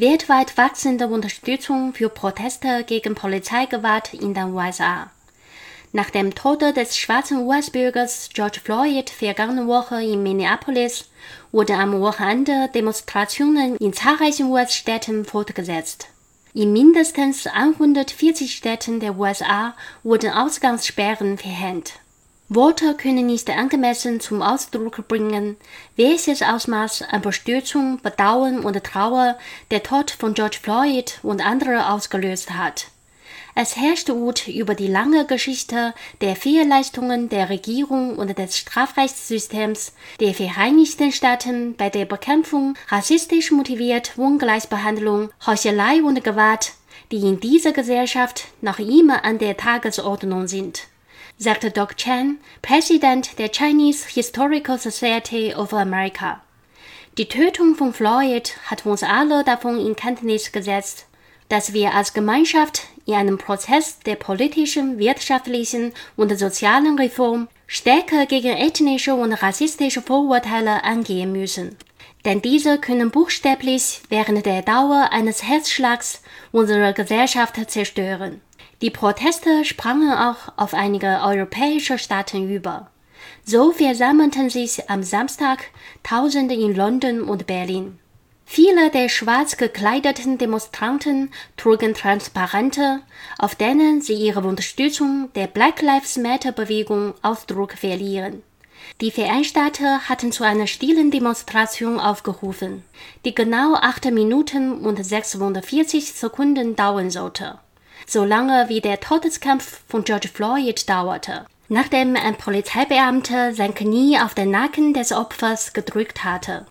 weltweit wachsende Unterstützung für Proteste gegen Polizeigewalt in den USA. Nach dem Tode des schwarzen US-Bürgers George Floyd vergangene Woche in Minneapolis wurden am Wochenende Demonstrationen in zahlreichen US-Städten fortgesetzt. In mindestens 140 Städten der USA wurden Ausgangssperren verhängt. Worte können nicht angemessen zum Ausdruck bringen, welches Ausmaß an Bestürzung, Bedauern und Trauer der Tod von George Floyd und andere ausgelöst hat. Es herrscht Wut über die lange Geschichte der Fehlleistungen der Regierung und des Strafrechtssystems der Vereinigten Staaten bei der Bekämpfung rassistisch motiviert Ungleichbehandlung, Heuchelei und Gewalt, die in dieser Gesellschaft noch immer an der Tagesordnung sind, sagte Doc Chen, Präsident der Chinese Historical Society of America. Die Tötung von Floyd hat uns alle davon in Kenntnis gesetzt, dass wir als Gemeinschaft in einem Prozess der politischen, wirtschaftlichen und sozialen Reform stärker gegen ethnische und rassistische Vorurteile angehen müssen. Denn diese können buchstäblich während der Dauer eines Herzschlags unsere Gesellschaft zerstören. Die Proteste sprangen auch auf einige europäische Staaten über. So versammelten sich am Samstag Tausende in London und Berlin. Viele der schwarz gekleideten Demonstranten trugen Transparente, auf denen sie ihre Unterstützung der Black Lives Matter Bewegung Ausdruck verlieren. Die Veranstalter hatten zu einer stillen Demonstration aufgerufen, die genau acht Minuten und 640 Sekunden dauern sollte, so lange wie der Todeskampf von George Floyd dauerte, nachdem ein Polizeibeamter sein Knie auf den Nacken des Opfers gedrückt hatte.